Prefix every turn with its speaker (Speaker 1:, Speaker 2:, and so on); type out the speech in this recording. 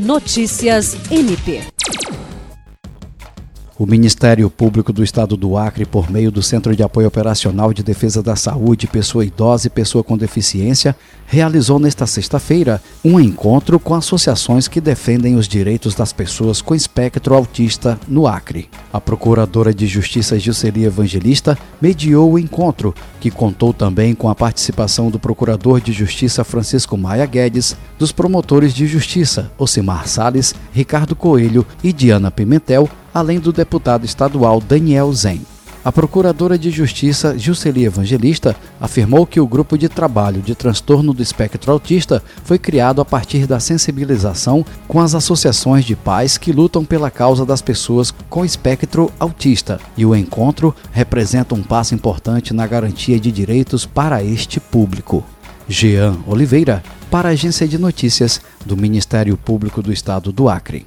Speaker 1: Notícias MP.
Speaker 2: O Ministério Público do Estado do Acre, por meio do Centro de Apoio Operacional de Defesa da Saúde, Pessoa Idosa e Pessoa com Deficiência, realizou nesta sexta-feira um encontro com associações que defendem os direitos das pessoas com espectro autista no Acre. A Procuradora de Justiça Gilcelia Evangelista mediou o encontro, que contou também com a participação do Procurador de Justiça Francisco Maia Guedes, dos promotores de justiça Ocimar Sales, Ricardo Coelho e Diana Pimentel, além do deputado estadual Daniel Zen. A procuradora de Justiça Juscelia Evangelista afirmou que o grupo de trabalho de transtorno do espectro autista foi criado a partir da sensibilização com as associações de pais que lutam pela causa das pessoas com espectro autista e o encontro representa um passo importante na garantia de direitos para este público. Jean Oliveira, para a Agência de Notícias do Ministério Público do Estado do Acre.